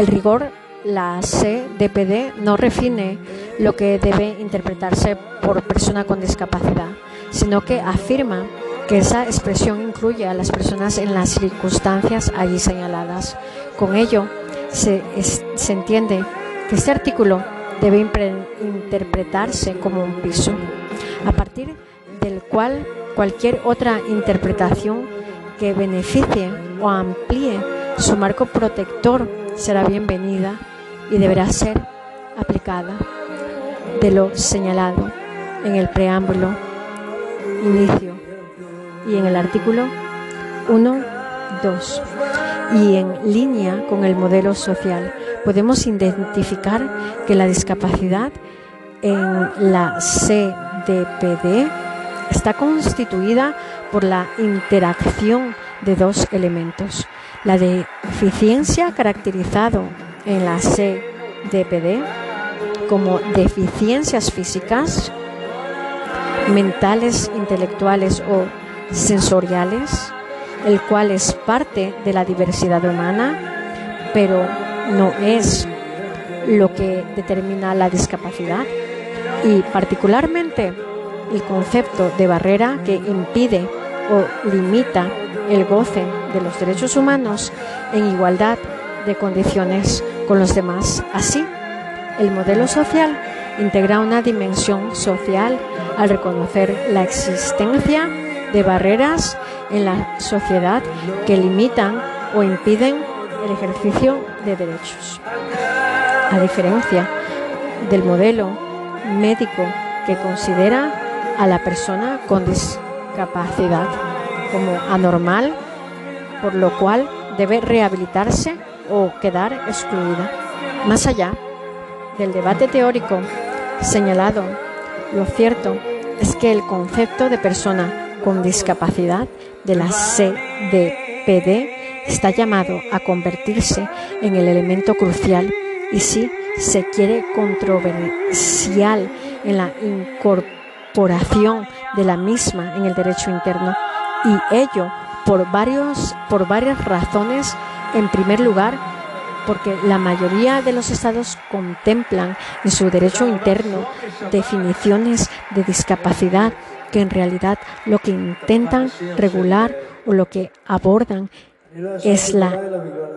el rigor, la CDPD no refine lo que debe interpretarse por persona con discapacidad, sino que afirma que esa expresión incluye a las personas en las circunstancias allí señaladas. Con ello, se, entiende que este artículo debe interpretarse como un piso, a partir del cual cualquier otra interpretación que beneficie o amplíe su marco protector será bienvenida y deberá ser aplicada de lo señalado en el preámbulo, inicio y en el artículo 1, 2 y en línea con el modelo social podemos identificar que la discapacidad en la CDPD está constituida por la interacción de dos elementos. La deficiencia caracterizado en la CDPD como deficiencias físicas, mentales, intelectuales o sensoriales, el cual es parte de la diversidad humana, pero no es lo que determina la discapacidad. Y particularmente el concepto de barrera que impide o limita el goce de los derechos humanos en igualdad de condiciones con los demás. Así, el modelo social integra una dimensión social al reconocer la existencia de barreras en la sociedad que limitan o impiden el ejercicio de derechos. A diferencia del modelo médico que considera a la persona con discapacidad como anormal, por lo cual debe rehabilitarse o quedar excluida. Más allá del debate teórico señalado, lo cierto es que el concepto de persona con discapacidad de la CDPD está llamado a convertirse en el elemento crucial y si se quiere controversial en la incorporación de la misma en el derecho interno y ello por varios por varias razones en primer lugar porque la mayoría de los estados contemplan en su derecho interno definiciones de discapacidad que en realidad lo que intentan regular o lo que abordan es la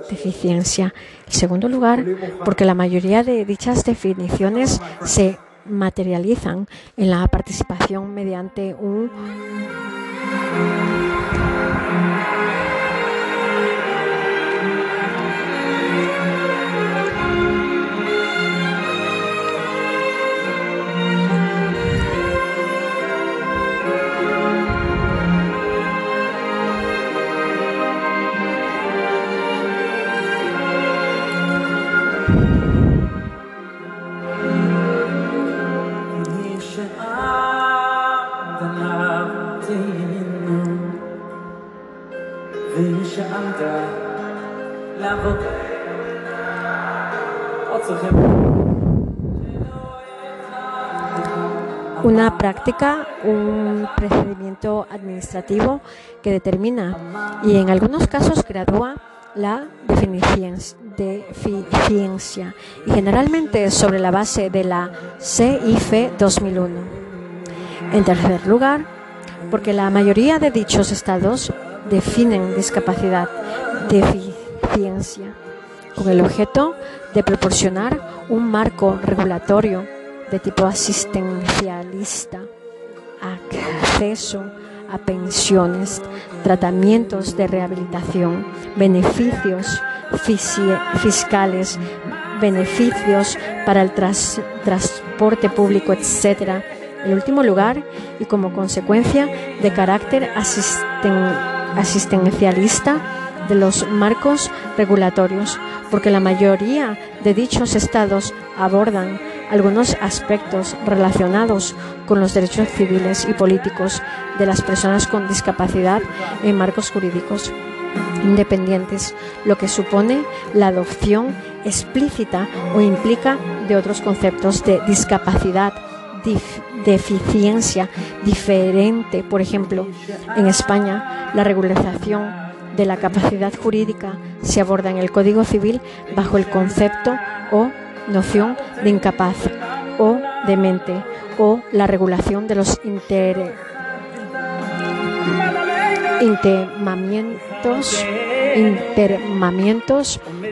deficiencia. En segundo lugar, porque la mayoría de dichas definiciones se materializan en la participación mediante un una práctica, un procedimiento administrativo que determina y en algunos casos gradúa la deficiencia y generalmente sobre la base de la CIF 2001. En tercer lugar, porque la mayoría de dichos estados definen discapacidad, deficiencia, con el objeto de proporcionar un marco regulatorio de tipo asistencialista, acceso a pensiones, tratamientos de rehabilitación, beneficios fiscales, beneficios para el transporte público, etc. En último lugar, y como consecuencia de carácter asistencialista de los marcos regulatorios, porque la mayoría de dichos estados abordan algunos aspectos relacionados con los derechos civiles y políticos de las personas con discapacidad en marcos jurídicos independientes, lo que supone la adopción explícita o implica de otros conceptos de discapacidad, deficiencia diferente. Por ejemplo, en España, la regularización de la capacidad jurídica se aborda en el Código Civil bajo el concepto o noción de incapaz o demente o la regulación de los inter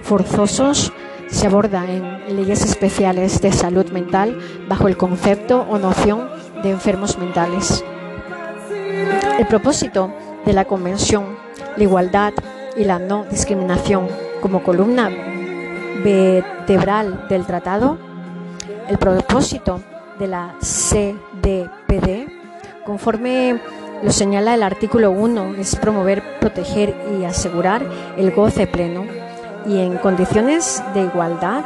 forzosos se aborda en leyes especiales de salud mental bajo el concepto o noción de enfermos mentales. El propósito de la Convención, la igualdad y la no discriminación como columna vertebral del tratado, el propósito de la CDPD, conforme lo señala el artículo 1, es promover, proteger y asegurar el goce pleno y en condiciones de igualdad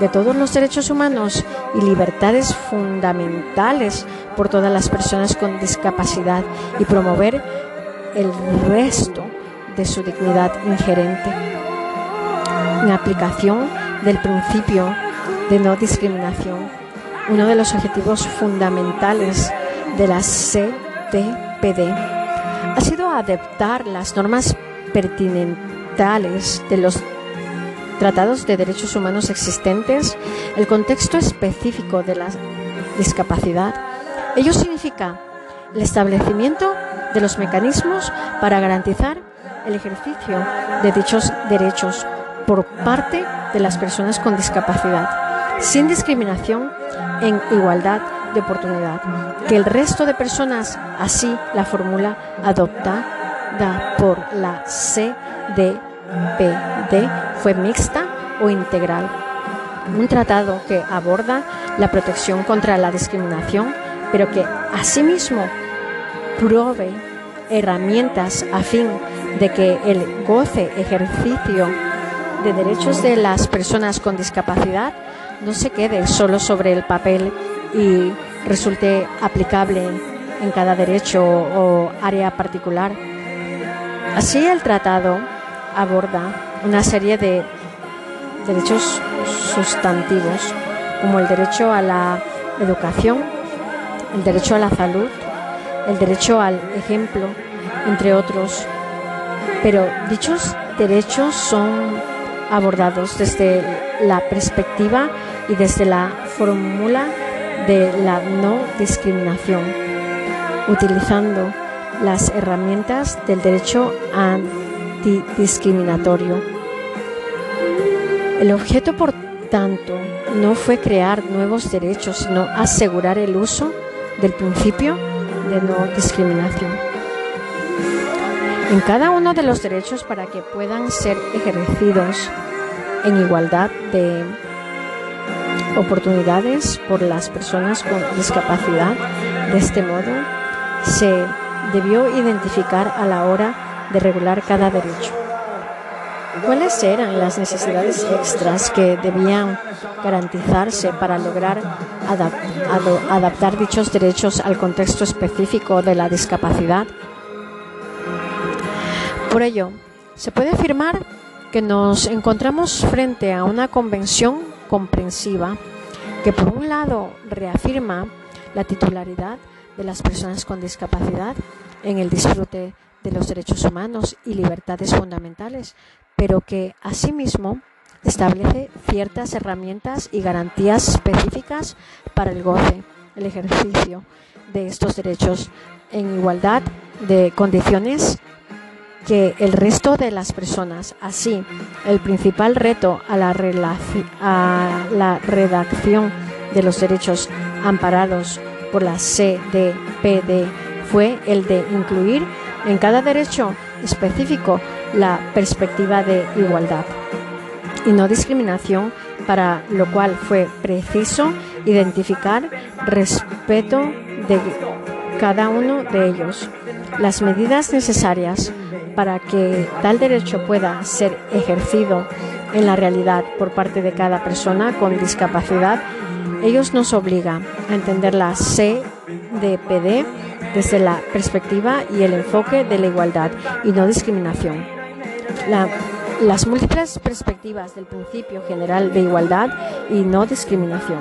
de todos los derechos humanos y libertades fundamentales por todas las personas con discapacidad y promover el resto de su dignidad ingerente. En aplicación del principio de no discriminación, uno de los objetivos fundamentales de la CTPD ha sido adaptar las normas pertinentes de los tratados de derechos humanos existentes, el contexto específico de la discapacidad. Ello significa el establecimiento de los mecanismos para garantizar el ejercicio de dichos derechos por parte de las personas con discapacidad, sin discriminación, en igualdad de oportunidad, que el resto de personas así la fórmula adoptada por la CDPD fue mixta o integral. Un tratado que aborda la protección contra la discriminación, pero que asimismo provee herramientas a fin de que el goce ejercicio de derechos de las personas con discapacidad no se quede solo sobre el papel y resulte aplicable en cada derecho o área particular. Así el tratado aborda una serie de derechos sustantivos como el derecho a la educación, el derecho a la salud, el derecho al ejemplo, entre otros. Pero dichos derechos son abordados desde la perspectiva y desde la fórmula de la no discriminación, utilizando las herramientas del derecho antidiscriminatorio. El objeto, por tanto, no fue crear nuevos derechos, sino asegurar el uso del principio de no discriminación. En cada uno de los derechos para que puedan ser ejercidos en igualdad de oportunidades por las personas con discapacidad. De este modo, se debió identificar a la hora de regular cada derecho. ¿Cuáles eran las necesidades extras que debían garantizarse para lograr adaptar dichos derechos al contexto específico de la discapacidad? Por ello, se puede afirmar que nos encontramos frente a una convención comprensiva que por un lado reafirma la titularidad de las personas con discapacidad en el disfrute de los derechos humanos y libertades fundamentales, pero que asimismo establece ciertas herramientas y garantías específicas para el goce, el ejercicio de estos derechos en igualdad de condiciones que el resto de las personas. Así, el principal reto a la, redacción de los derechos amparados por la CDPD fue el de incluir en cada derecho específico la perspectiva de igualdad y no discriminación, para lo cual fue preciso identificar respeto de cada uno de ellos, las medidas necesarias para que tal derecho pueda ser ejercido en la realidad por parte de cada persona con discapacidad, ellos nos obligan a entender la CDPD desde la perspectiva y el enfoque de la igualdad y no discriminación. Las múltiples perspectivas del principio general de igualdad y no discriminación.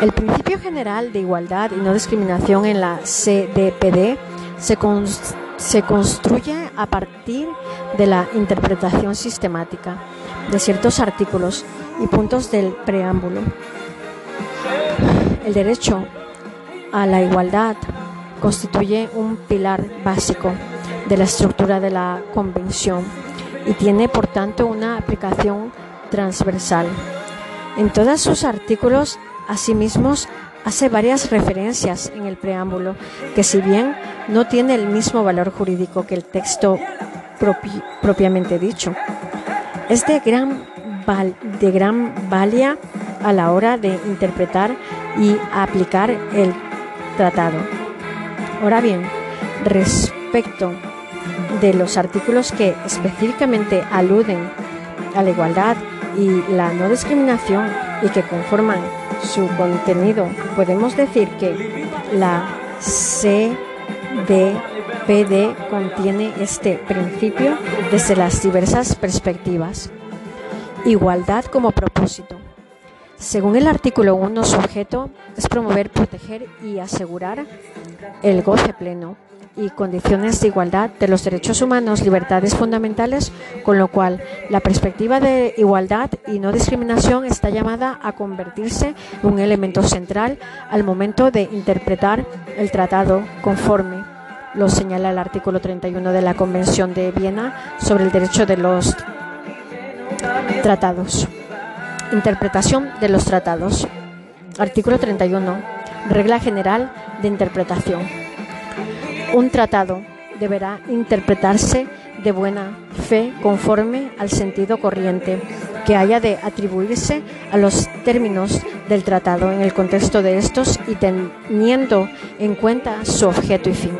El principio general de igualdad y no discriminación en la CDPD se, se construye a partir de la interpretación sistemática de ciertos artículos y puntos del preámbulo. El derecho a la igualdad constituye un pilar básico de la estructura de la Convención y tiene por tanto una aplicación transversal. En todos sus artículos, asimismo, hace varias referencias en el preámbulo que si bien no tiene el mismo valor jurídico que el texto propiamente dicho, es de gran, de gran valía a la hora de interpretar y aplicar el tratado. Ahora bien, respecto de los artículos que específicamente aluden a la igualdad y la no discriminación y que conforman su contenido, podemos decir que la CDPD contiene este principio desde las diversas perspectivas. Igualdad como propósito. Según el artículo 1, su objeto es promover, proteger y asegurar el goce pleno y condiciones de igualdad de los derechos humanos, libertades fundamentales, con lo cual la perspectiva de igualdad y no discriminación está llamada a convertirse en un elemento central al momento de interpretar el tratado conforme lo señala el artículo 31 de la Convención de Viena sobre el derecho de los tratados. Interpretación de los tratados. Artículo 31. Regla general de interpretación. Un tratado deberá interpretarse de buena fe conforme al sentido corriente que haya de atribuirse a los términos del tratado en el contexto de estos y teniendo en cuenta su objeto y fin.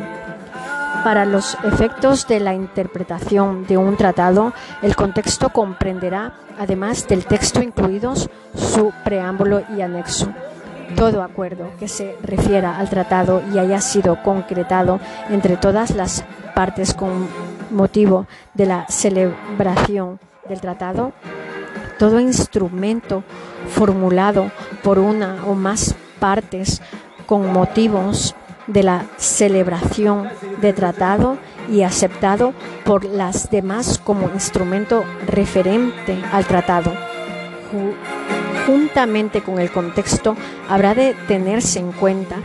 Para los efectos de la interpretación de un tratado, el contexto comprenderá, además del texto incluidos, su preámbulo y anexo. Todo acuerdo que se refiera al tratado y haya sido concretado entre todas las partes con motivo de la celebración del tratado, todo instrumento formulado por una o más partes con motivos de la celebración de tratado y aceptado por las demás como instrumento referente al tratado. Juntamente con el contexto, habrá de tenerse en cuenta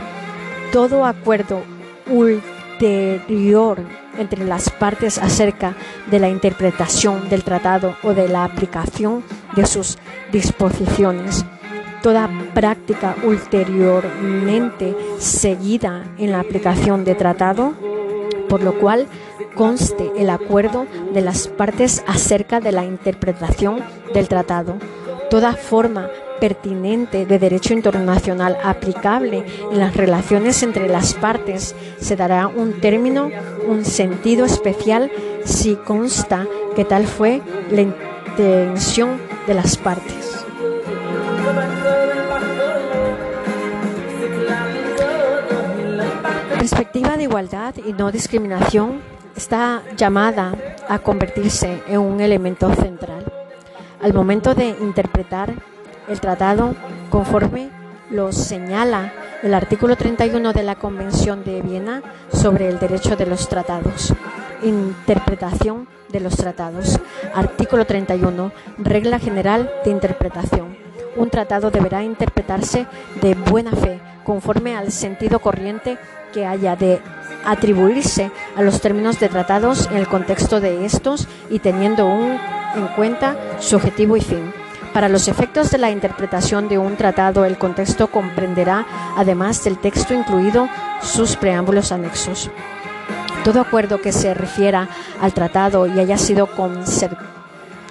todo acuerdo ulterior entre las partes acerca de la interpretación del tratado o de la aplicación de sus disposiciones toda práctica ulteriormente seguida en la aplicación de tratado, por lo cual conste el acuerdo de las partes acerca de la interpretación del tratado. Toda forma pertinente de derecho internacional aplicable en las relaciones entre las partes se dará un término, un sentido especial si consta que tal fue la intención de las partes. perspectiva de igualdad y no discriminación está llamada a convertirse en un elemento central al momento de interpretar el tratado conforme lo señala el artículo 31 de la Convención de Viena sobre el derecho de los tratados. Interpretación de los tratados. Artículo 31. Regla general de interpretación. Un tratado deberá interpretarse de buena fe, conforme al sentido corriente que haya de atribuirse a los términos de tratados en el contexto de estos y teniendo en cuenta su objetivo y fin. Para los efectos de la interpretación de un tratado, el contexto comprenderá, además del texto incluido, sus preámbulos anexos. Todo acuerdo que se refiera al tratado y haya sido concertado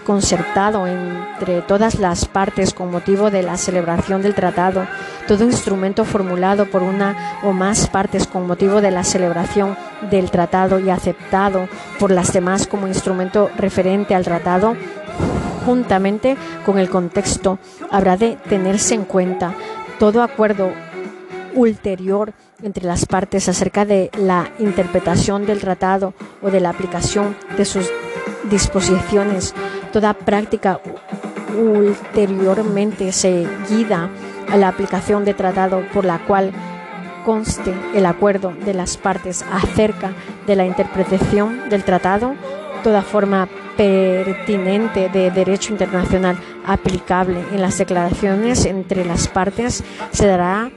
concertado entre todas las partes con motivo de la celebración del tratado, todo instrumento formulado por una o más partes con motivo de la celebración del tratado y aceptado por las demás como instrumento referente al tratado, juntamente con el contexto, habrá de tenerse en cuenta todo acuerdo ulterior entre las partes acerca de la interpretación del tratado o de la aplicación de sus disposiciones, toda práctica ulteriormente seguida a la aplicación de tratado por la cual conste el acuerdo de las partes acerca de la interpretación del tratado, toda forma pertinente de derecho internacional aplicable en las declaraciones entre las partes se dará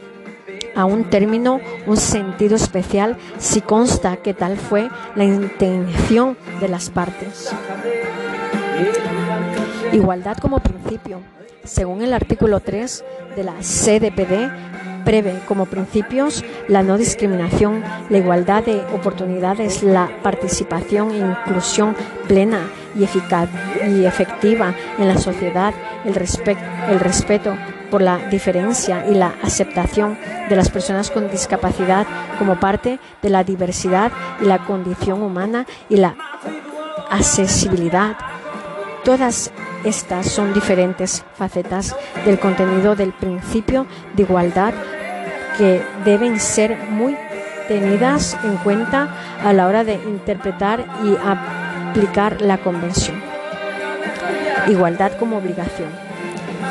a un término un sentido especial si consta que tal fue la intención de las partes. Igualdad como principio. Según el artículo 3 de la CDPD, prevé como principios la no discriminación, la igualdad de oportunidades, la participación e inclusión plena y eficaz y efectiva en la sociedad, el, el respeto por la diferencia y la aceptación de las personas con discapacidad como parte de la diversidad y la condición humana y la accesibilidad. Todas estas son diferentes facetas del contenido del principio de igualdad que deben ser muy tenidas en cuenta a la hora de interpretar y aplicar la Convención. Igualdad como obligación.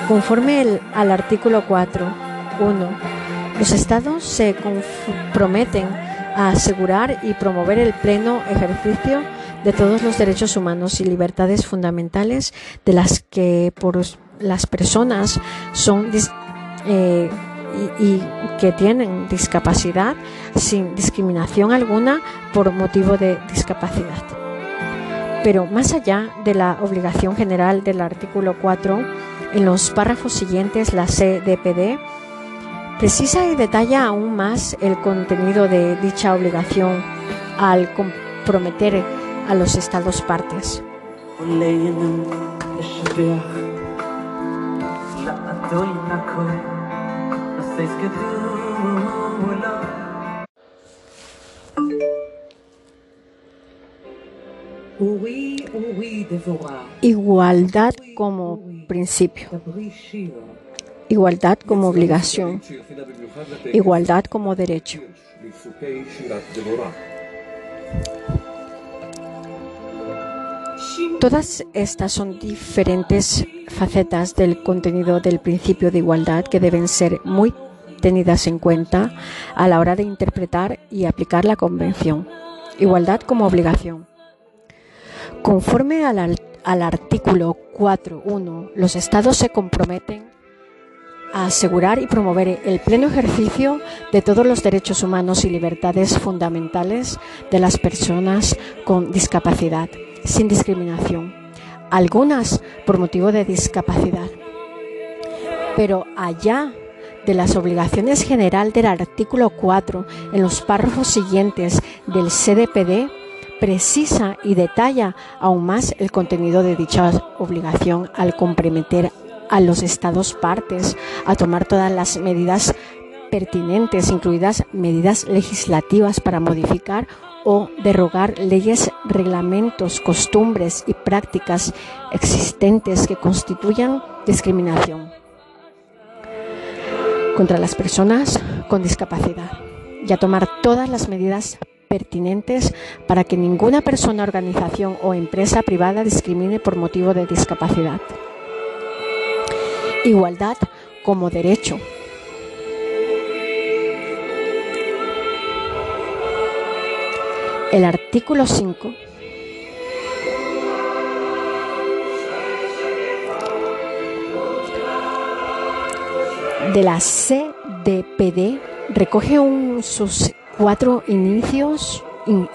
Conforme al artículo 4.1, los Estados se comprometen a asegurar y promover el pleno ejercicio de todos los derechos humanos y libertades fundamentales de las que por las personas son eh, y, que tienen discapacidad sin discriminación alguna por motivo de discapacidad. Pero más allá de la obligación general del artículo 4, en los párrafos siguientes la CDPD precisa y detalla aún más el contenido de dicha obligación al comprometer a los estados partes. Igualdad como principio. Igualdad como obligación. Igualdad como derecho. Todas estas son diferentes facetas del contenido del principio de igualdad que deben ser muy tenidas en cuenta a la hora de interpretar y aplicar la Convención. Igualdad como obligación. Conforme al, artículo 4.1, los Estados se comprometen a asegurar y promover el pleno ejercicio de todos los derechos humanos y libertades fundamentales de las personas con discapacidad, sin discriminación, algunas por motivo de discapacidad. Pero allá de las obligaciones general del artículo 4 en los párrafos siguientes del CDPD, precisa y detalla aún más el contenido de dicha obligación al comprometer a los Estados partes a tomar todas las medidas pertinentes, incluidas medidas legislativas para modificar o derogar leyes, reglamentos, costumbres y prácticas existentes que constituyan discriminación contra las personas con discapacidad. Y a tomar todas las medidas pertinentes para que ninguna persona, organización o empresa privada discrimine por motivo de discapacidad. Igualdad como derecho. El artículo 5 de la CDPD recoge en sus cuatro inicios,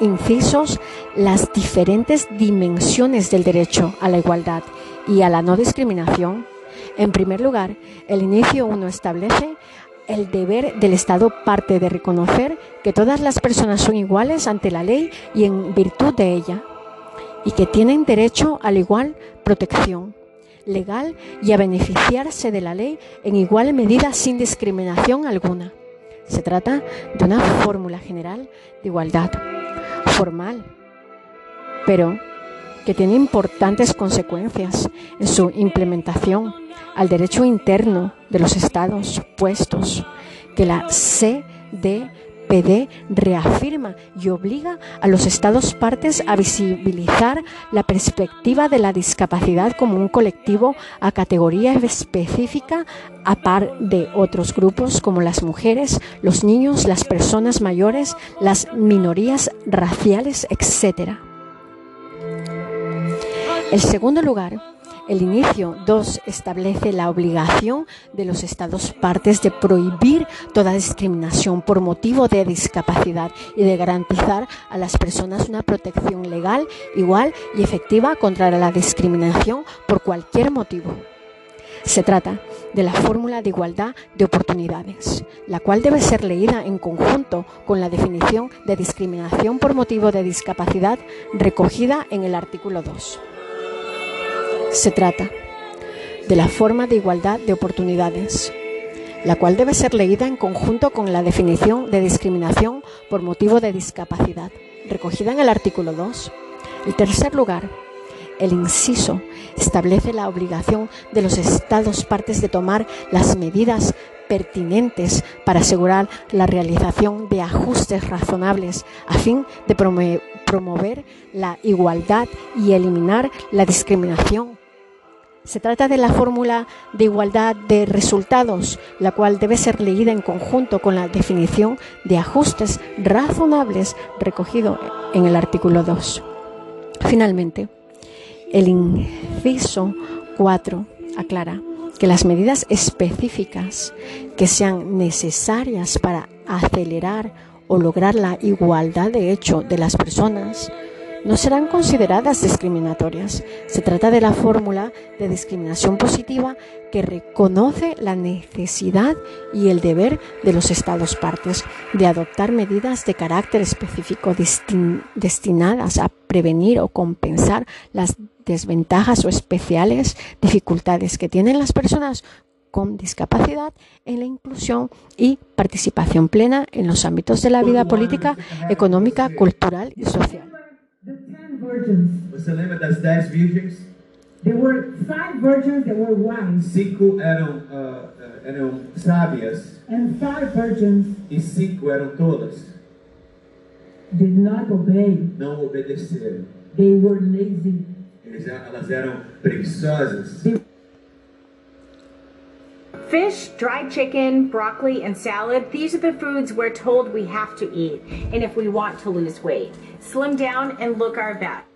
incisos las diferentes dimensiones del derecho a la igualdad y a la no discriminación. En primer lugar, el inicio 1 establece el deber del Estado parte de reconocer que todas las personas son iguales ante la ley y en virtud de ella, y que tienen derecho a la igual protección legal y a beneficiarse de la ley en igual medida sin discriminación alguna. Se trata de una fórmula general de igualdad, formal, pero que tiene importantes consecuencias en su implementación al derecho interno de los estados puestos que la CDPD PD reafirma y obliga a los Estados partes a visibilizar la perspectiva de la discapacidad como un colectivo a categoría específica a par de otros grupos como las mujeres, los niños, las personas mayores, las minorías raciales, etc. El segundo lugar el inicio 2 establece la obligación de los Estados partes de prohibir toda discriminación por motivo de discapacidad y de garantizar a las personas una protección legal, igual y efectiva contra la discriminación por cualquier motivo. Se trata de la fórmula de igualdad de oportunidades, la cual debe ser leída en conjunto con la definición de discriminación por motivo de discapacidad recogida en el artículo 2. Se trata de la forma de igualdad de oportunidades, la cual debe ser leída en conjunto con la definición de discriminación por motivo de discapacidad, recogida en el artículo 2. En tercer lugar, el inciso establece la obligación de los Estados partes de tomar las medidas pertinentes para asegurar la realización de ajustes razonables a fin de promover la igualdad y eliminar la discriminación se trata de la fórmula de igualdad de resultados, la cual debe ser leída en conjunto con la definición de ajustes razonables recogido en el artículo 2. Finalmente, el inciso 4 aclara que las medidas específicas que sean necesarias para acelerar o lograr la igualdad de hecho de las personas no serán consideradas discriminatorias. Se trata de la fórmula de discriminación positiva que reconoce la necesidad y el deber de los Estados partes de adoptar medidas de carácter específico destinadas a prevenir o compensar las desventajas o especiales dificultades que tienen las personas con discapacidad en la inclusión y participación plena en los ámbitos de la vida política, económica, cultural y social. The ten virgins. Você lembra das dez virgens? There were five virgins that were wise. Cinco eram, uh, uh, eram sábias. And five virgins. E cinco eram tolas. Did not obey. Não obedeceram. They were lazy. Eles, elas eram preguiçosas. They Fish, dried chicken, broccoli, and salad, these are the foods we're told we have to eat. And if we want to lose weight, slim down and look our best.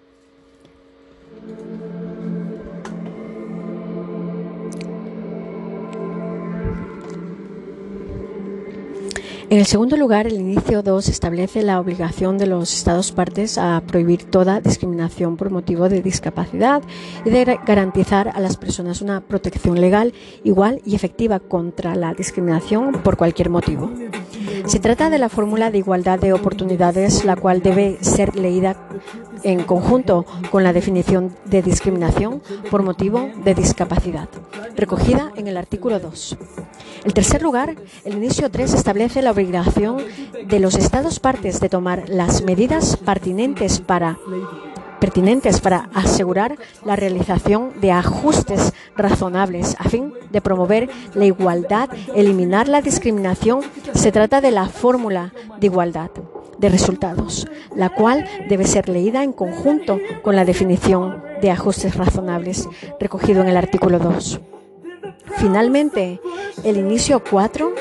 En el segundo lugar, el inicio 2 establece la obligación de los Estados partes a prohibir toda discriminación por motivo de discapacidad y de garantizar a las personas una protección legal igual y efectiva contra la discriminación por cualquier motivo. Se trata de la fórmula de igualdad de oportunidades, la cual debe ser leída en conjunto con la definición de discriminación por motivo de discapacidad, recogida en el artículo 2. En tercer lugar, el inicio 3 establece la obligación de los Estados partes de tomar las medidas pertinentes para pertinentes para asegurar la realización de ajustes razonables a fin de promover la igualdad, eliminar la discriminación. Se trata de la fórmula de igualdad de resultados, la cual debe ser leída en conjunto con la definición de ajustes razonables recogido en el artículo 2. Finalmente, el inicio 4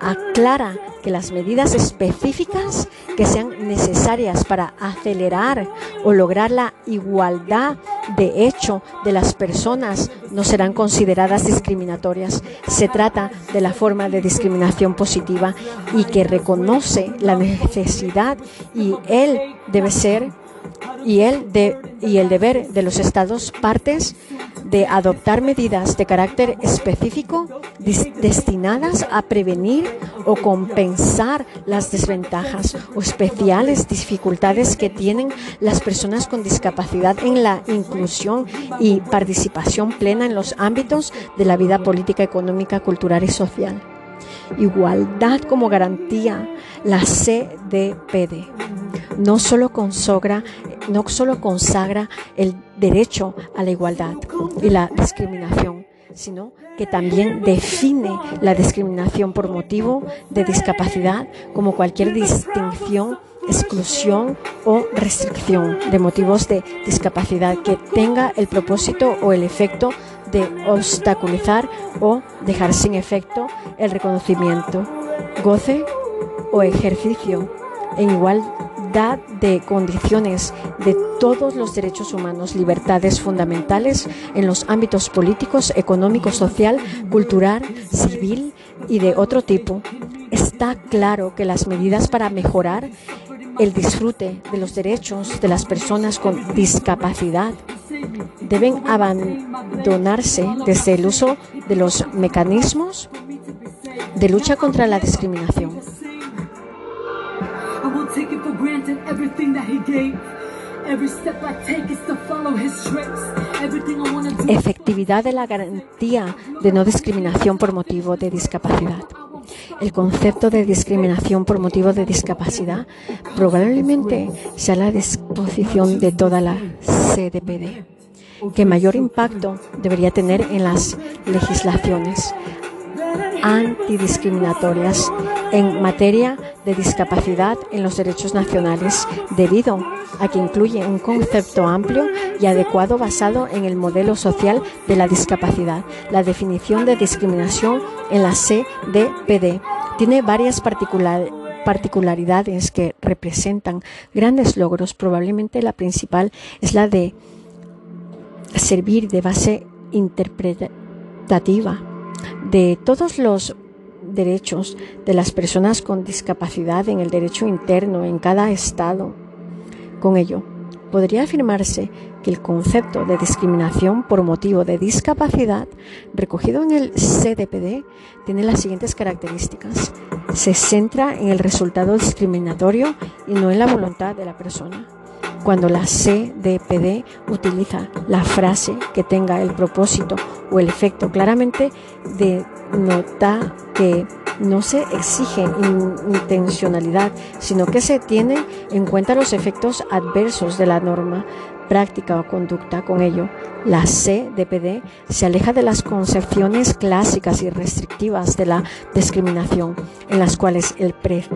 aclara que las medidas específicas que sean necesarias para acelerar o lograr la igualdad de hecho de las personas no serán consideradas discriminatorias. Se trata de la forma de discriminación positiva y que reconoce la necesidad y él debe ser y el, de, y el deber de los Estados partes de adoptar medidas de carácter específico destinadas a prevenir o compensar las desventajas o especiales dificultades que tienen las personas con discapacidad en la inclusión y participación plena en los ámbitos de la vida política, económica, cultural y social. Igualdad como garantía, la CDPD no solo consagra, no solo consagra el derecho a la igualdad y la discriminación, sino que también define la discriminación por motivo de discapacidad como cualquier distinción exclusión o restricción de motivos de discapacidad que tenga el propósito o el efecto de obstaculizar o dejar sin efecto el reconocimiento, goce o ejercicio en de condiciones de todos los derechos humanos, libertades fundamentales en los ámbitos políticos, económico, social, cultural, civil y de otro tipo. Está claro que las medidas para mejorar el disfrute de los derechos de las personas con discapacidad deben abandonarse desde el uso de los mecanismos de lucha contra la discriminación. Efectividad de la garantía de no discriminación por motivo de discapacidad. El concepto de discriminación por motivo de discapacidad probablemente sea la disposición de toda la CDPD que mayor impacto debería tener en las legislaciones antidiscriminatorias en materia de discapacidad en los derechos nacionales, debido a que incluye un concepto amplio y adecuado basado en el modelo social de la discapacidad. La definición de discriminación en la CDPD tiene varias particularidades que representan grandes logros. Probablemente la principal es la de servir de base interpretativa de todos los derechos de las personas con discapacidad en el derecho interno en cada estado. Con ello, podría afirmarse que el concepto de discriminación por motivo de discapacidad recogido en el CDPD tiene las siguientes características. Se centra en el resultado discriminatorio y no en la voluntad de la persona cuando la CDPD utiliza la frase que tenga el propósito o el efecto claramente denota que no se exige intencionalidad, sino que se tiene en cuenta los efectos adversos de la norma, práctica o conducta. Con ello, la CDPD se aleja de las concepciones clásicas y restrictivas de la discriminación, en las cuales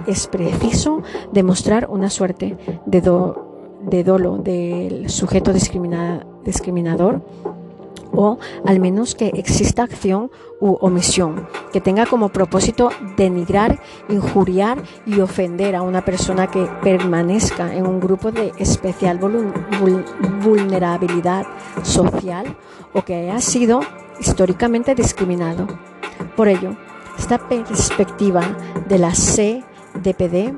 es preciso demostrar una suerte de do de dolo del sujeto discriminador o al menos que exista acción u omisión que tenga como propósito denigrar, injuriar y ofender a una persona que permanezca en un grupo de especial vulnerabilidad social o que haya sido históricamente discriminado. Por ello, esta perspectiva de la CDPD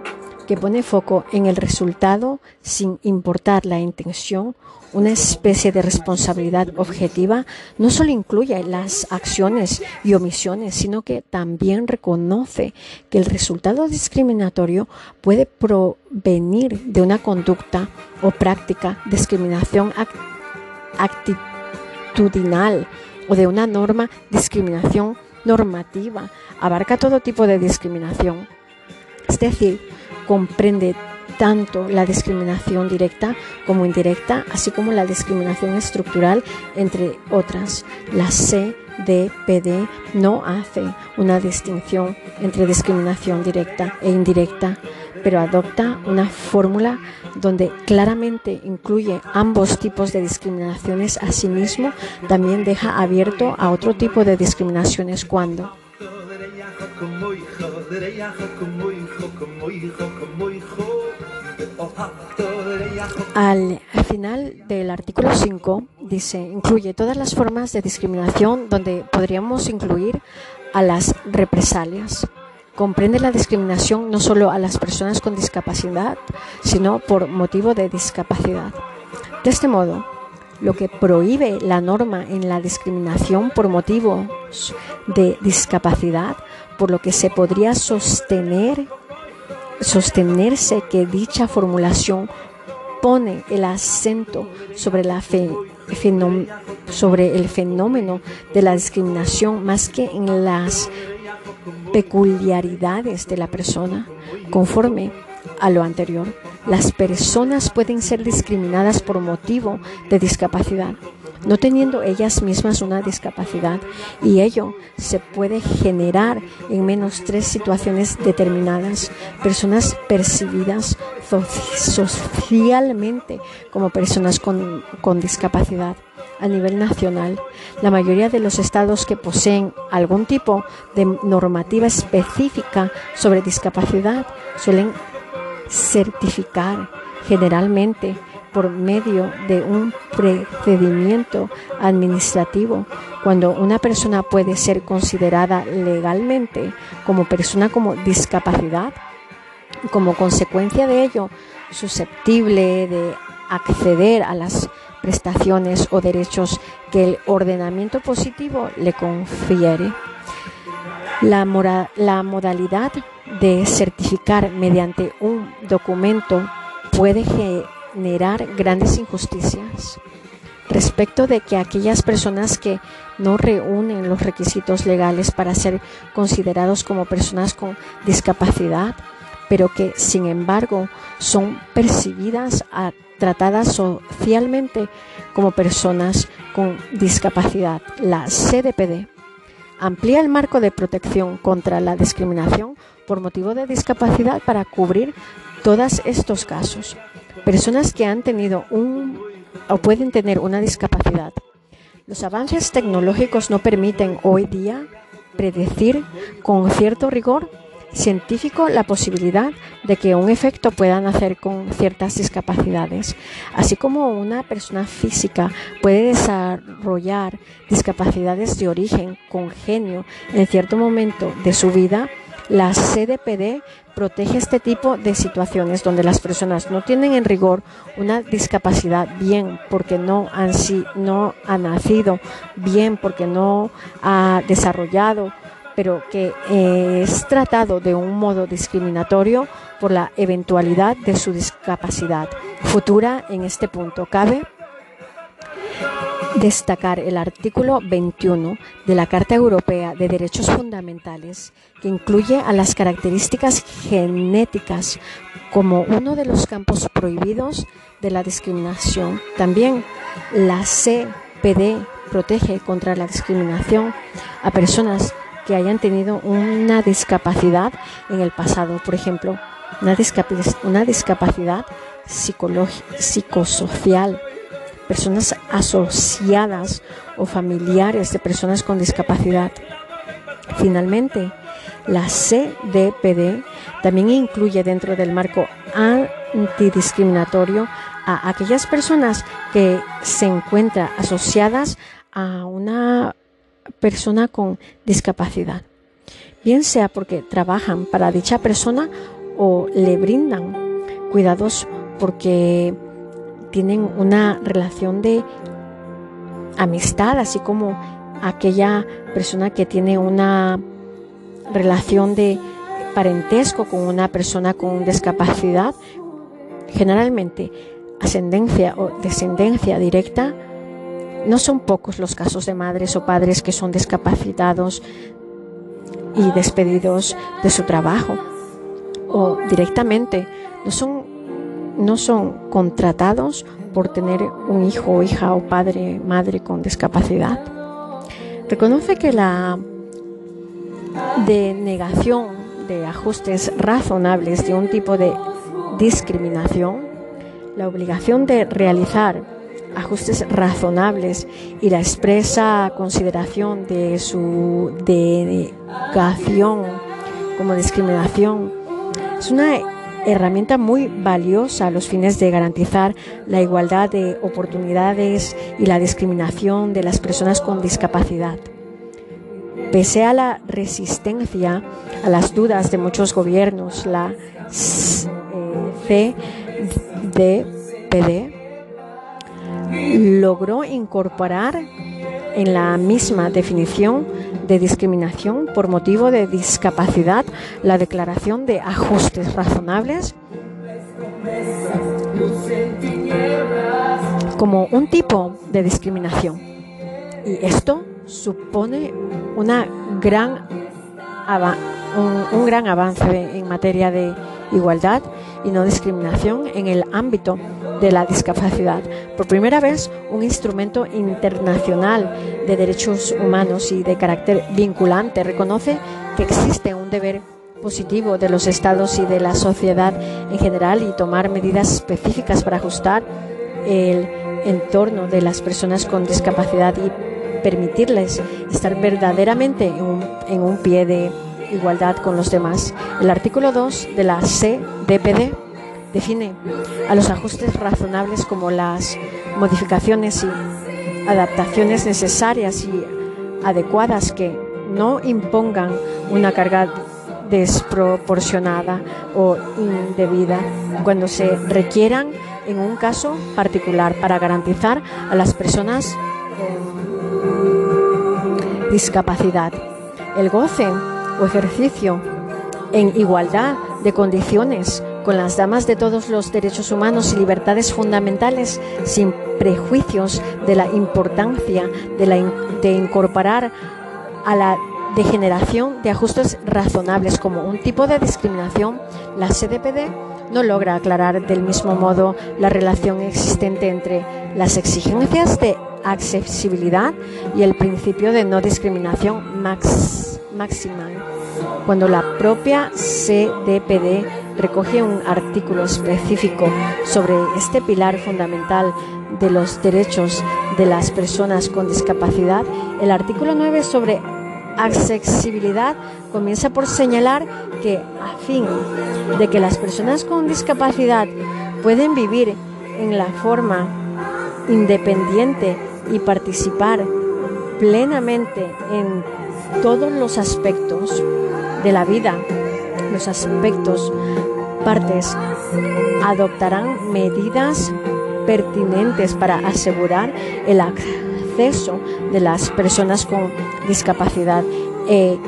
que pone foco en el resultado sin importar la intención, una especie de responsabilidad objetiva, no solo incluye las acciones y omisiones, sino que también reconoce que el resultado discriminatorio puede provenir de una conducta o práctica, discriminación actitudinal o de una norma, discriminación normativa. Abarca todo tipo de discriminación. Es decir, comprende tanto la discriminación directa como indirecta, así como la discriminación estructural, entre otras. La CDPD no hace una distinción entre discriminación directa e indirecta, pero adopta una fórmula donde claramente incluye ambos tipos de discriminaciones. Asimismo, también deja abierto a otro tipo de discriminaciones cuando al final del artículo 5 dice, incluye todas las formas de discriminación donde podríamos incluir a las represalias. Comprende la discriminación no solo a las personas con discapacidad, sino por motivo de discapacidad. De este modo, lo que prohíbe la norma en la discriminación por motivos de discapacidad, por lo que se podría sostener sostenerse que dicha formulación pone el acento sobre, la sobre el fenómeno de la discriminación más que en las peculiaridades de la persona, conforme a lo anterior. Las personas pueden ser discriminadas por motivo de discapacidad, no teniendo ellas mismas una discapacidad y ello se puede generar en menos tres situaciones determinadas, personas percibidas socialmente como personas con, con discapacidad a nivel nacional. La mayoría de los estados que poseen algún tipo de normativa específica sobre discapacidad suelen certificar generalmente por medio de un procedimiento administrativo cuando una persona puede ser considerada legalmente como persona con discapacidad como consecuencia de ello susceptible de acceder a las prestaciones o derechos que el ordenamiento positivo le confiere. La, la modalidad de certificar mediante un documento puede generar grandes injusticias respecto de que aquellas personas que no reúnen los requisitos legales para ser considerados como personas con discapacidad, pero que sin embargo son percibidas a tratadas socialmente como personas con discapacidad. La CDPD amplía el marco de protección contra la discriminación por motivo de discapacidad para cubrir todos estos casos. Personas que han tenido un o pueden tener una discapacidad. Los avances tecnológicos no permiten hoy día predecir con cierto rigor científico la posibilidad de que un efecto pueda nacer con ciertas discapacidades, así como una persona física puede desarrollar discapacidades de origen congenio en cierto momento de su vida. La CDPD protege este tipo de situaciones donde las personas no tienen en rigor una discapacidad bien porque no han, no ha nacido, bien porque no ha desarrollado pero que eh, es tratado de un modo discriminatorio por la eventualidad de su discapacidad futura en este punto. Cabe destacar el artículo 21 de la Carta Europea de Derechos Fundamentales, que incluye a las características genéticas como uno de los campos prohibidos de la discriminación. También la CPD protege contra la discriminación a personas que hayan tenido una discapacidad en el pasado, por ejemplo, una, discapacidad psicosocial, personas asociadas o familiares de personas con discapacidad. Finalmente, la CDPD también incluye dentro del marco antidiscriminatorio a aquellas personas que se encuentran asociadas a una persona con discapacidad, bien sea porque trabajan para dicha persona o le brindan cuidados porque tienen una relación de amistad, así como aquella persona que tiene una relación de parentesco con una persona con discapacidad, generalmente ascendencia o descendencia directa no son pocos los casos de madres o padres que son discapacitados y despedidos de su trabajo o directamente no son, no son contratados por tener un hijo hija o padre madre con discapacidad. Reconoce que la denegación de ajustes razonables de un tipo de discriminación, la obligación de realizar ajustes razonables y la expresa consideración de su denegación como discriminación es una herramienta muy valiosa a los fines de garantizar la igualdad de oportunidades y la discriminación de las personas con discapacidad. Pese a la resistencia a las dudas de muchos gobiernos, la CDPD logró incorporar en la misma definición de discriminación por motivo de discapacidad la declaración de ajustes razonables como un tipo de discriminación. Y esto supone una gran un, un gran avance en materia de igualdad y no discriminación en el ámbito de la discapacidad. Por primera vez, un instrumento internacional de derechos humanos y de carácter vinculante reconoce que existe un deber positivo de los estados y de la sociedad en general y tomar medidas específicas para ajustar el entorno de las personas con discapacidad y permitirles estar verdaderamente en un, en un pie de igualdad con los demás. El artículo 2 de la CDPD define a los ajustes razonables como las modificaciones y adaptaciones necesarias y adecuadas que no impongan una carga desproporcionada o indebida cuando se requieran en un caso particular para garantizar a las personas con discapacidad el goce o ejercicio en igualdad de condiciones con las damas de todos los derechos humanos y libertades fundamentales sin prejuicios de la importancia de, incorporar a la degeneración de ajustes razonables como un tipo de discriminación, la CDPD no logra aclarar del mismo modo la relación existente entre las exigencias de accesibilidad y el principio de no discriminación máxima. Cuando la propia CDPD recoge un artículo específico sobre este pilar fundamental de los derechos de las personas con discapacidad, el artículo 9 sobre accesibilidad comienza por señalar que a fin de que las personas con discapacidad pueden vivir en la forma independiente y participar plenamente en todos los aspectos de la vida, los aspectos, partes, adoptarán medidas pertinentes para asegurar el acceso de las personas con discapacidad e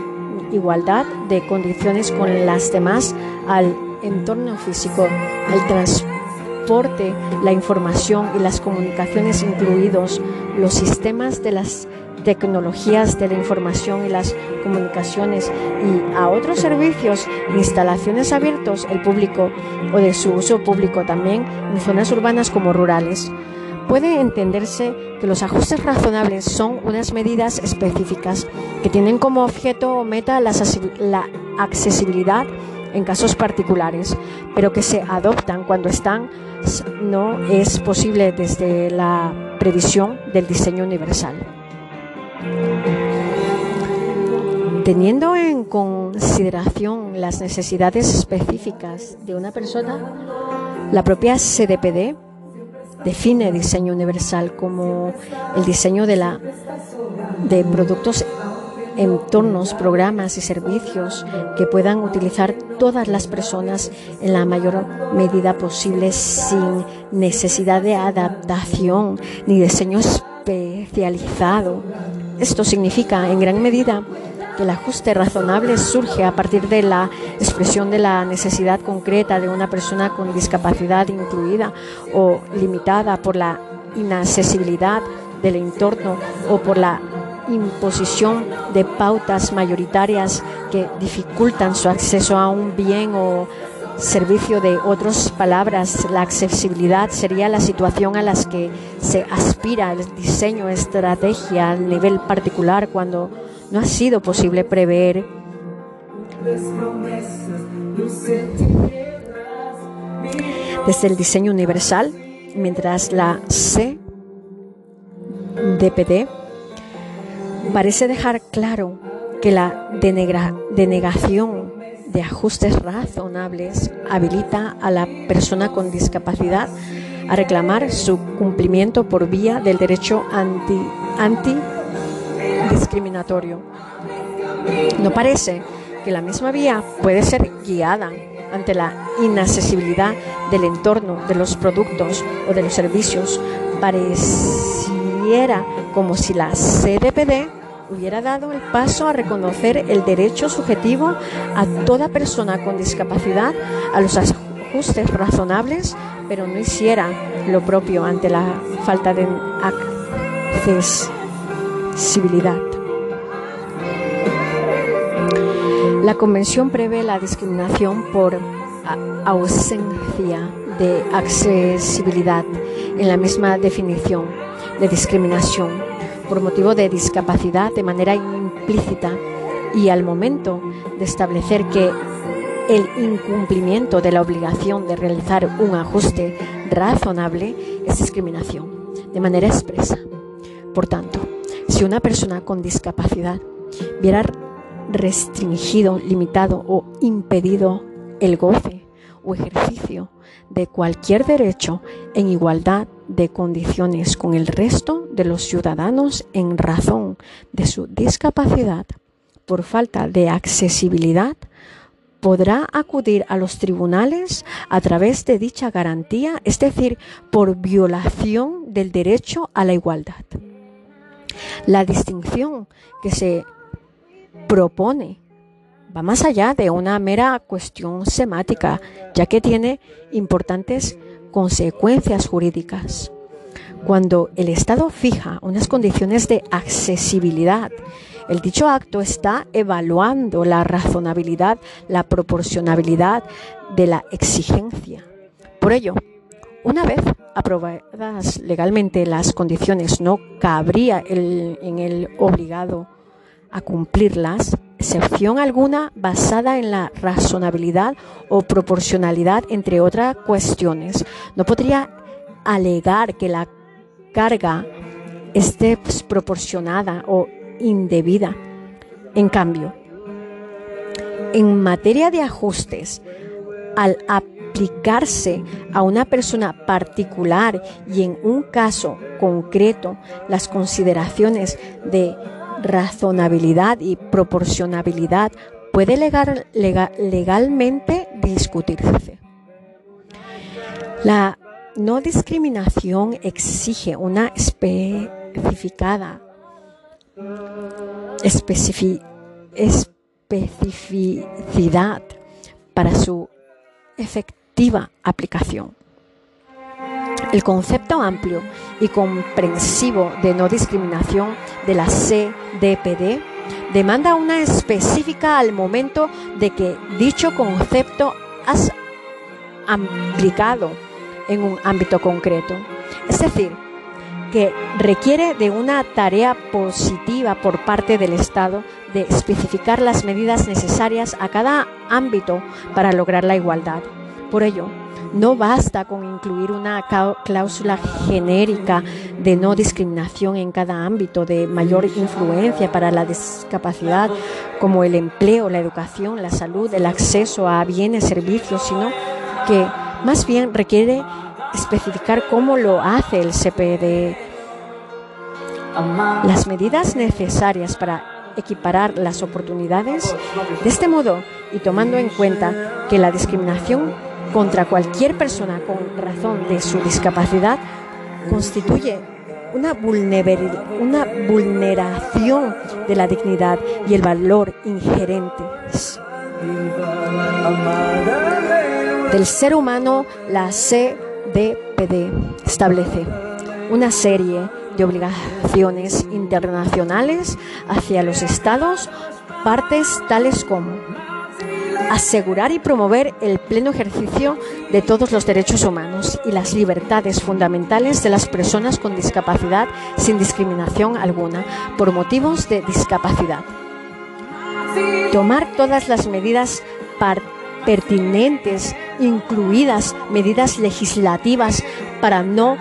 igualdad de condiciones con las demás al entorno físico, el transporte, la información y las comunicaciones, incluidos los sistemas de las tecnologías de la información y las comunicaciones y a otros servicios, instalaciones abiertos el público o de su uso público también en zonas urbanas como rurales. Puede entenderse que los ajustes razonables son unas medidas específicas que tienen como objeto o meta la accesibilidad en casos particulares, pero que se adoptan cuando están no es posible desde la previsión del diseño universal. Teniendo en consideración las necesidades específicas de una persona, la propia CDPD define diseño universal como el diseño de, la, de productos, entornos, programas y servicios que puedan utilizar todas las personas en la mayor medida posible sin necesidad de adaptación ni diseño especializado. Esto significa en gran medida que el ajuste razonable surge a partir de la expresión de la necesidad concreta de una persona con discapacidad incluida o limitada por la inaccesibilidad del entorno o por la imposición de pautas mayoritarias que dificultan su acceso a un bien o servicio de otras palabras, la accesibilidad sería la situación a las que se aspira el diseño, estrategia a nivel particular cuando no ha sido posible prever. Desde el diseño universal, mientras la CDPD parece dejar claro que la denegación de ajustes razonables habilita a la persona con discapacidad a reclamar su cumplimiento por vía del derecho anti, anti discriminatorio. No parece que la misma vía puede ser guiada ante la inaccesibilidad del entorno, de los productos o de los servicios. Pareciera como si la CDPD hubiera dado el paso a reconocer el derecho subjetivo a toda persona con discapacidad a los ajustes razonables, pero no hiciera lo propio ante la falta de acceso la Convención prevé la discriminación por ausencia de accesibilidad en la misma definición de discriminación por motivo de discapacidad de manera implícita y al momento de establecer que el incumplimiento de la obligación de realizar un ajuste razonable es discriminación de manera expresa. Por tanto, si una persona con discapacidad viera restringido, limitado o impedido el goce o ejercicio de cualquier derecho en igualdad de condiciones con el resto de los ciudadanos en razón de su discapacidad por falta de accesibilidad, podrá acudir a los tribunales a través de dicha garantía, es decir, por violación del derecho a la igualdad. La distinción que se propone va más allá de una mera cuestión semática, ya que tiene importantes consecuencias jurídicas. Cuando el Estado fija unas condiciones de accesibilidad, el dicho acto está evaluando la razonabilidad, la proporcionabilidad de la exigencia. Por ello, una vez aprobadas legalmente las condiciones, no cabría en el obligado a cumplirlas excepción alguna basada en la razonabilidad o proporcionalidad, entre otras cuestiones. No podría alegar que la carga esté desproporcionada o indebida. En cambio, en materia de ajustes, al aplicarse a una persona particular y en un caso concreto las consideraciones de razonabilidad y proporcionabilidad puede legalmente discutirse. La no discriminación exige una especificada especificidad para su efectiva aplicación. El concepto amplio y comprensivo de no discriminación de la CDPD demanda una específica al momento de que dicho concepto has aplicado en un ámbito concreto. Es decir, que requiere de una tarea positiva por parte del Estado de especificar las medidas necesarias a cada ámbito para lograr la igualdad. Por ello, no basta con incluir una cláusula genérica de no discriminación en cada ámbito de mayor influencia para la discapacidad, como el empleo, la educación, la salud, el acceso a bienes, servicios, sino que más bien requiere especificar cómo lo hace el CPD. Las medidas necesarias para equiparar las oportunidades. De este modo, y tomando en cuenta que la discriminación contra cualquier persona con razón de su discapacidad constituye una, una vulneración de la dignidad y el valor inherentes del ser humano, la CDPD establece una serie de obligaciones internacionales hacia los estados, partes tales como asegurar y promover el pleno ejercicio de todos los derechos humanos y las libertades fundamentales de las personas con discapacidad sin discriminación alguna por motivos de discapacidad. Tomar todas las medidas pertinentes, incluidas medidas legislativas para no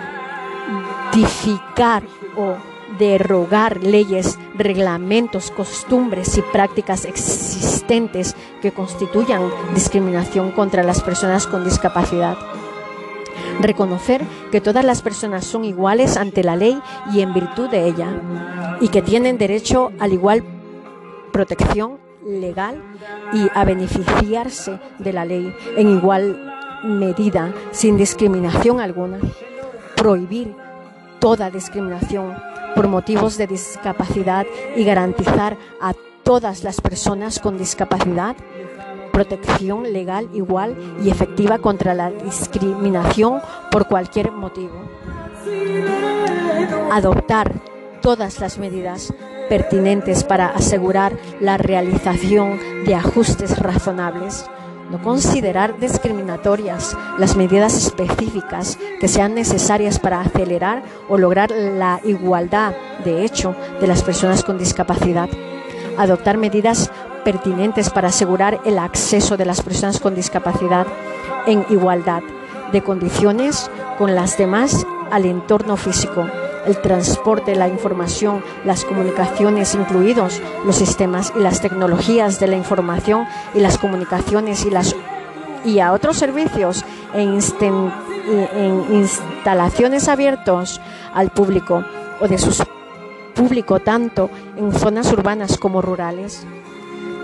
dificar o derogar leyes, reglamentos, costumbres y prácticas existentes que constituyan discriminación contra las personas con discapacidad. Reconocer que todas las personas son iguales ante la ley y en virtud de ella, y que tienen derecho a la igual protección legal y a beneficiarse de la ley en igual medida, sin discriminación alguna. Prohibir toda discriminación por motivos de discapacidad y garantizar a todas las personas con discapacidad protección legal igual y efectiva contra la discriminación por cualquier motivo. Adoptar todas las medidas pertinentes para asegurar la realización de ajustes razonables no considerar discriminatorias las medidas específicas que sean necesarias para acelerar o lograr la igualdad de hecho de las personas con discapacidad, adoptar medidas pertinentes para asegurar el acceso de las personas con discapacidad en igualdad de condiciones con las demás al entorno físico el transporte, la información, las comunicaciones, incluidos los sistemas y las tecnologías de la información y las comunicaciones y las y a otros servicios en, en instalaciones abiertos al público o de su público tanto en zonas urbanas como rurales.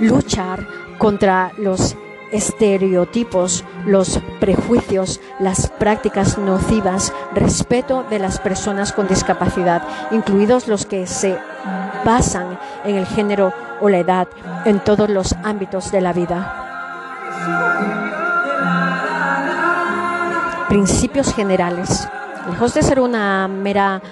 Luchar contra los estereotipos, los prejuicios, las prácticas nocivas, respeto de las personas con discapacidad, incluidos los que se basan en el género o la edad en todos los ámbitos de la vida. Principios generales. Lejos de ser una mera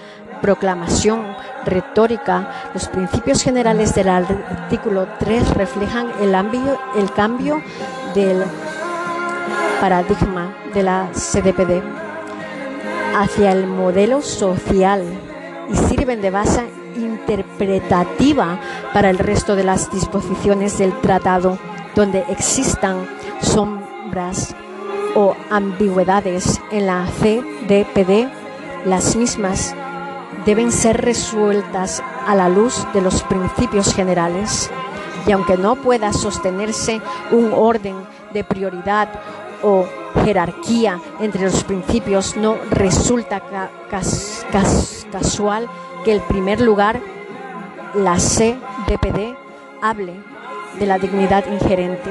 proclamación retórica, los principios generales del artículo 3 reflejan el, el cambio del paradigma de la CDPD hacia el modelo social y sirven de base interpretativa para el resto de las disposiciones del tratado donde existan sombras o ambigüedades en la CDPD, las mismas deben ser resueltas a la luz de los principios generales y aunque no pueda sostenerse un orden de prioridad o jerarquía entre los principios, no resulta casual que el primer lugar, la CDPD, hable de la dignidad inherente,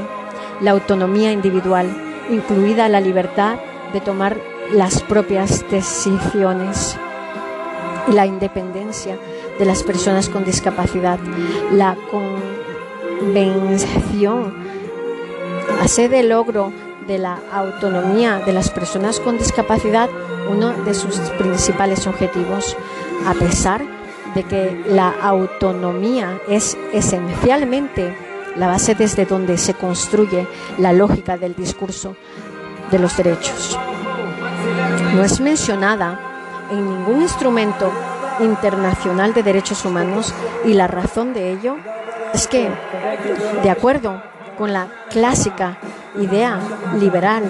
la autonomía individual, incluida la libertad de tomar las propias decisiones y la independencia de las personas con discapacidad, convención hace del logro de la autonomía de las personas con discapacidad uno de sus principales objetivos, a pesar de que la autonomía es esencialmente la base desde donde se construye la lógica del discurso de los derechos. No es mencionada en ningún instrumento internacional de derechos humanos y la razón de ello es que, de acuerdo con la clásica idea liberal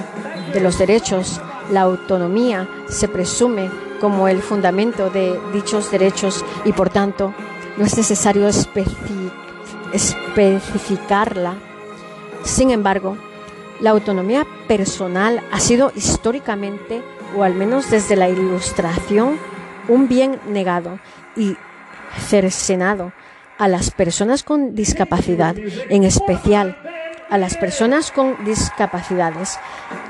de los derechos, la autonomía se presume como el fundamento de dichos derechos y por tanto no es necesario especificarla. Sin embargo, la autonomía personal ha sido históricamente, o al menos desde la Ilustración, un bien negado y cercenado a las personas con discapacidad, en especial a las personas con discapacidades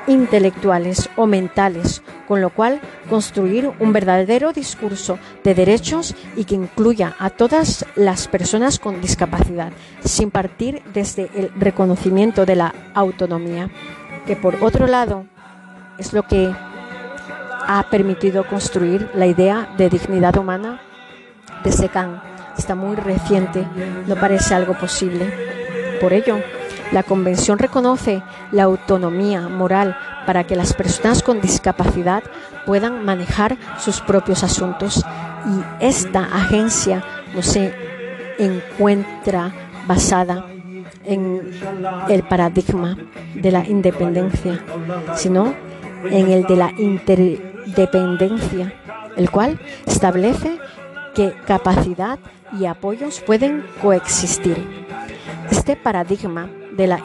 intelectuales o mentales, con lo cual construir un verdadero discurso de derechos y que incluya a todas las personas con discapacidad, sin partir desde el reconocimiento de la autonomía, que por otro lado es lo que ha permitido construir la idea de dignidad humana de Secan. Está muy reciente, no parece algo posible. Por ello, la Convención reconoce la autonomía moral para que las personas con discapacidad puedan manejar sus propios asuntos y esta agencia no se encuentra basada en el paradigma de la independencia, sino en el de la interdependencia, el cual establece que capacidad y apoyos pueden coexistir. Este paradigma de la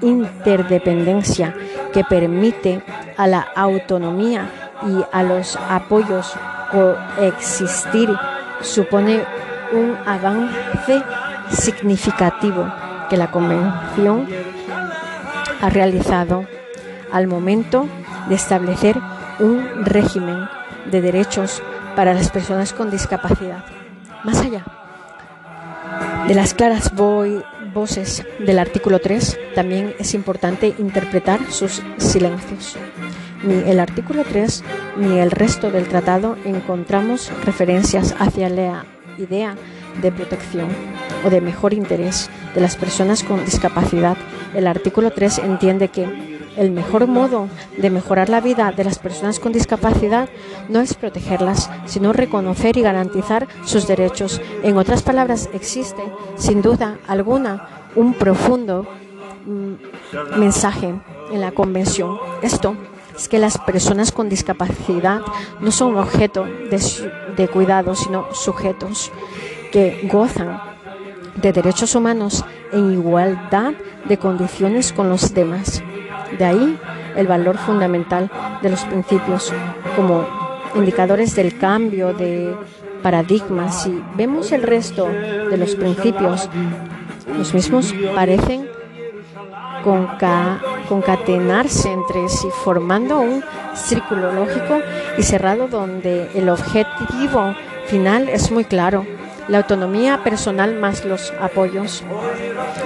interdependencia que permite a la autonomía y a los apoyos coexistir supone un avance significativo que la Convención ha realizado al momento de establecer un régimen de derechos para las personas con discapacidad. Más allá de las claras voces del artículo 3, también es importante interpretar sus silencios. Ni el artículo 3 ni el resto del tratado encontramos referencias hacia la idea de protección o de mejor interés de las personas con discapacidad El artículo 3 entiende que el mejor modo de mejorar la vida de las personas con discapacidad no es protegerlas, sino reconocer y garantizar sus derechos. En otras palabras, existe, sin duda alguna, un profundo mm, mensaje en la Convención. Esto es que las personas con discapacidad no son objeto de, de cuidado, sino sujetos que gozan de derechos humanos en igualdad de condiciones con los demás. De ahí el valor fundamental de los principios como indicadores del cambio de paradigmas. Si vemos el resto de los principios, los mismos parecen concatenarse entre sí, formando un círculo lógico y cerrado donde el objetivo final es muy claro. La autonomía personal más los apoyos,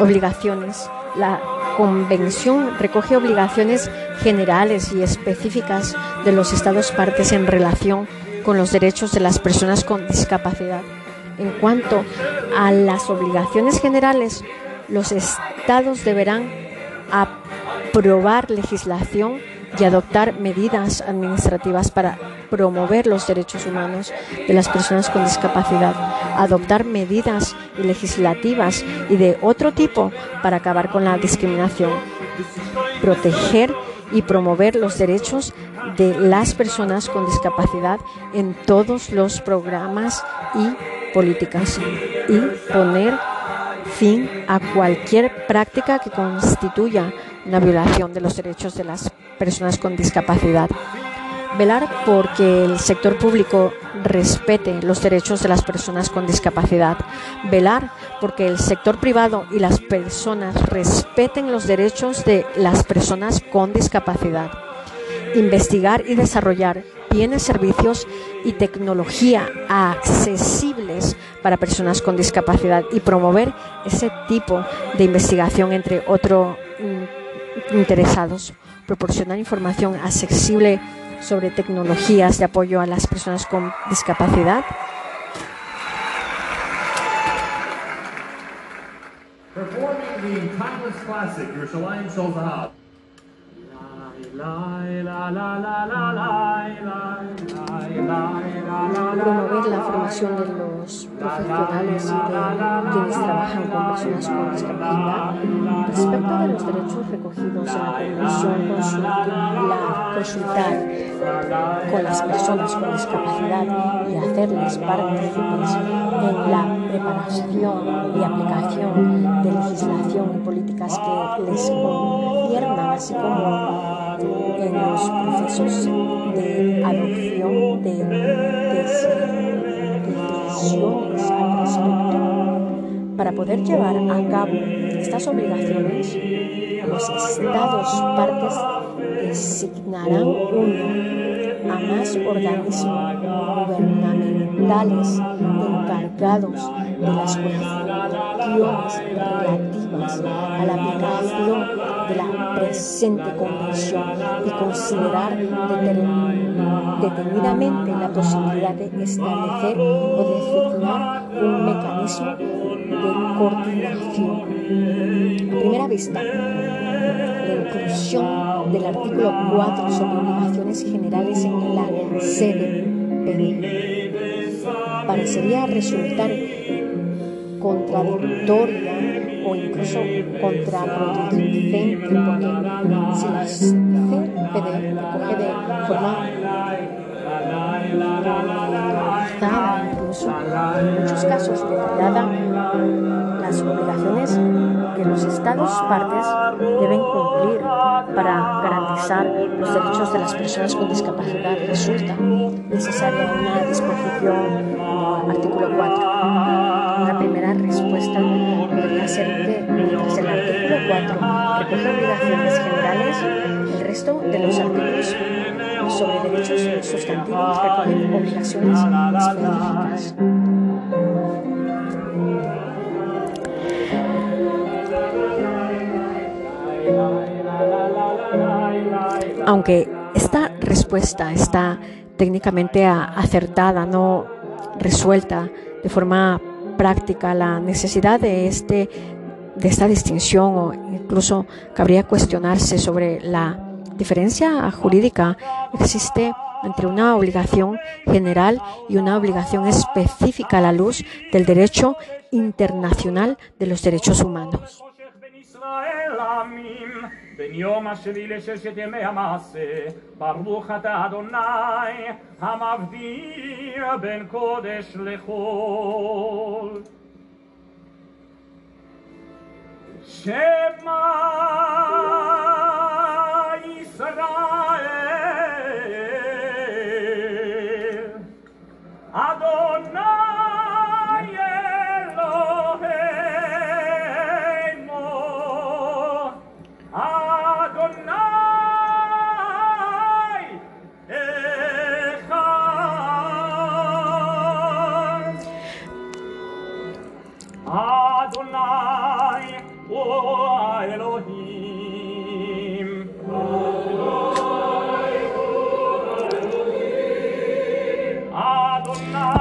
obligaciones. La convención recoge obligaciones generales y específicas de los Estados partes en relación con los derechos de las personas con discapacidad. En cuanto a las obligaciones generales, los Estados deberán aprobar legislación y adoptar medidas administrativas para promover los derechos humanos de las personas con discapacidad, adoptar medidas legislativas y de otro tipo para acabar con la discriminación, proteger y promover los derechos de las personas con discapacidad en todos los programas y políticas y poner fin a cualquier práctica que constituya una violación de los derechos de las personas con discapacidad. Velar porque el sector público respete los derechos de las personas con discapacidad. Velar porque el sector privado y las personas respeten los derechos de las personas con discapacidad. Investigar y desarrollar bienes, servicios y tecnología accesibles para personas con discapacidad y promover ese tipo de investigación entre otros mm, interesados. Proporcionar información accesible sobre tecnologías de apoyo a las personas con discapacidad. Promover la formación de los profesionales y de quienes trabajan con personas con discapacidad respecto de los derechos recogidos en la Convención consultar, con las personas con discapacidad y hacerles partícipes en la preparación y aplicación de legislación y políticas que les conciernan, así como en los procesos de adopción de decisiones al respecto. Para poder llevar a cabo estas obligaciones, los estados partes designarán uno a más organismos gubernamentales encargados de las cuestiones relativas a la aplicación de la presente convención y considerar detenidamente la posibilidad de establecer o designar un mecanismo de coordinación. A primera vista, la inclusión del artículo 4 sobre obligaciones generales en la CDPD parecería resultar contradictoria o incluso contraproducente, porque si la CPD recoge de forma incluso en muchos casos detallada las obligaciones que los Estados partes deben cumplir para garantizar los derechos de las personas con discapacidad. Resulta necesaria una disposición artículo 4. La primera respuesta podría ser que mientras el artículo 4 recoge obligaciones generales, el resto de los artículos sobre derechos sustantivos recogen obligaciones específicas. Aunque esta respuesta está técnicamente acertada, no resuelta de forma práctica la necesidad de este de esta distinción o incluso cabría cuestionarse sobre la diferencia jurídica existe entre una obligación general y una obligación específica a la luz del derecho internacional de los derechos humanos.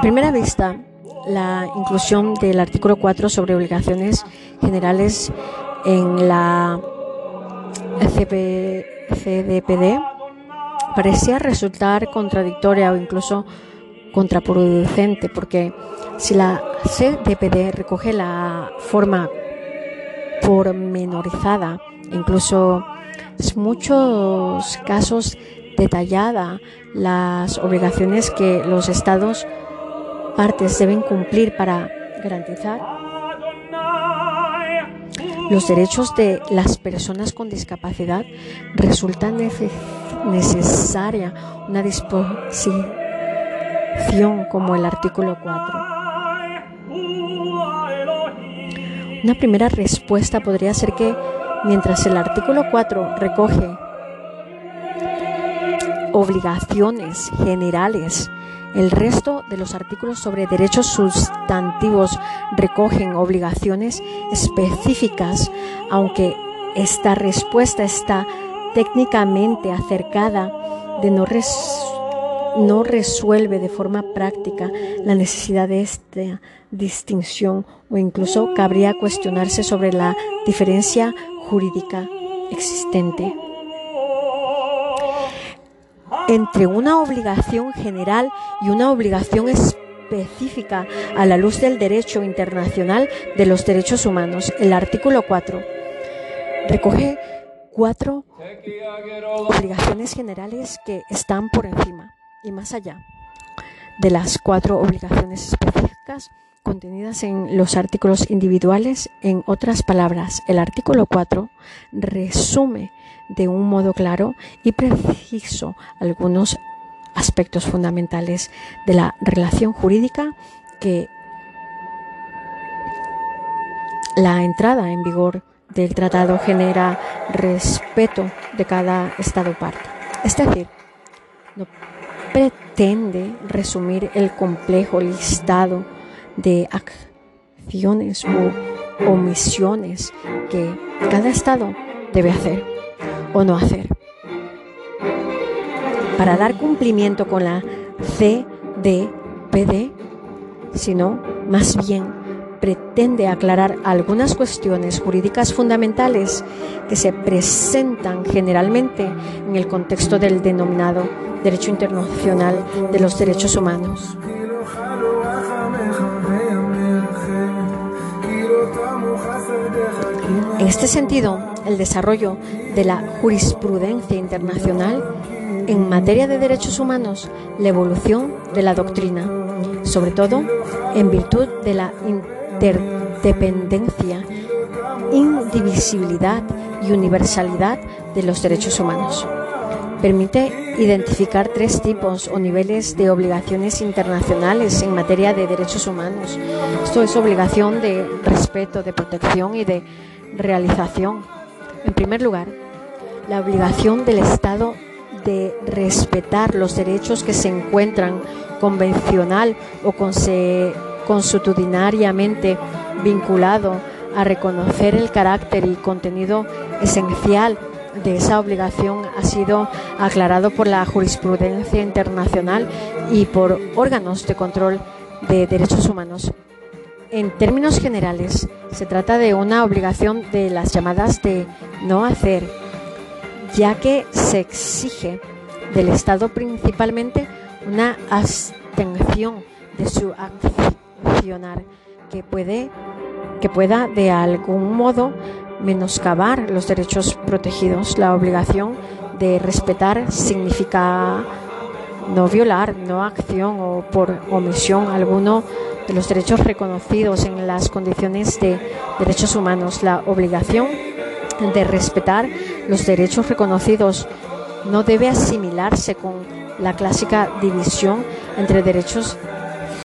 Primera vista, la inclusión del artículo 4 sobre obligaciones generales en la CDPD parecía resultar contradictoria o incluso contraproducente, porque si la CDPD recoge la forma pormenorizada, incluso en muchos casos detallada, las obligaciones que los Estados partes deben cumplir para garantizar los derechos de las personas con discapacidad, resulta necesaria una disposición como el artículo 4. Una primera respuesta podría ser que mientras el artículo 4 recoge obligaciones generales el resto de los artículos sobre derechos sustantivos recogen obligaciones específicas, aunque esta respuesta está técnicamente acercada de no, no resuelve de forma práctica la necesidad de esta distinción o incluso cabría cuestionarse sobre la diferencia jurídica existente entre una obligación general y una obligación específica a la luz del derecho internacional de los derechos humanos. El artículo 4 recoge cuatro obligaciones generales que están por encima y más allá de las cuatro obligaciones específicas contenidas en los artículos individuales. En otras palabras, el artículo 4 resume de un modo claro y preciso algunos aspectos fundamentales de la relación jurídica que la entrada en vigor del tratado genera respeto de cada Estado parte. Es decir, no pretende resumir el complejo listado de acciones u omisiones que cada Estado debe hacer o no hacer. Para dar cumplimiento con la CDPD, sino más bien pretende aclarar algunas cuestiones jurídicas fundamentales que se presentan generalmente en el contexto del denominado derecho internacional de los derechos humanos. En este sentido, el desarrollo de la jurisprudencia internacional en materia de derechos humanos, la evolución de la doctrina, sobre todo en virtud de la interdependencia, indivisibilidad y universalidad de los derechos humanos. Permite identificar tres tipos o niveles de obligaciones internacionales en materia de derechos humanos. Esto es obligación de respeto, de protección y de realización. En primer lugar, la obligación del Estado de respetar los derechos que se encuentran convencional o consuetudinariamente vinculado a reconocer el carácter y contenido esencial de esa obligación ha sido aclarado por la jurisprudencia internacional y por órganos de control de derechos humanos. En términos generales, se trata de una obligación de las llamadas de no hacer, ya que se exige del Estado principalmente una abstención de su accionar que puede que pueda de algún modo menoscabar los derechos protegidos. La obligación de respetar significa no violar, no acción o por omisión alguno de los derechos reconocidos en las condiciones de derechos humanos. La obligación de respetar los derechos reconocidos no debe asimilarse con la clásica división entre derechos